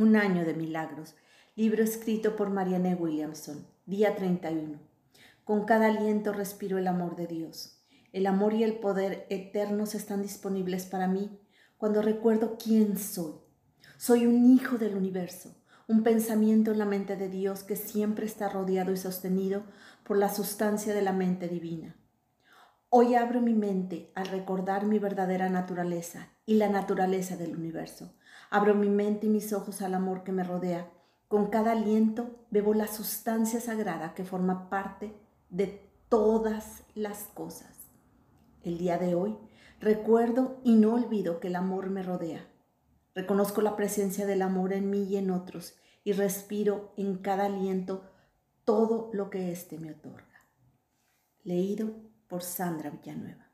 Un año de milagros. Libro escrito por Marianne Williamson. Día 31. Con cada aliento respiro el amor de Dios. El amor y el poder eternos están disponibles para mí cuando recuerdo quién soy. Soy un hijo del universo, un pensamiento en la mente de Dios que siempre está rodeado y sostenido por la sustancia de la mente divina. Hoy abro mi mente al recordar mi verdadera naturaleza y la naturaleza del universo. Abro mi mente y mis ojos al amor que me rodea. Con cada aliento bebo la sustancia sagrada que forma parte de todas las cosas. El día de hoy recuerdo y no olvido que el amor me rodea. Reconozco la presencia del amor en mí y en otros y respiro en cada aliento todo lo que éste me otorga. Leído por Sandra Villanueva.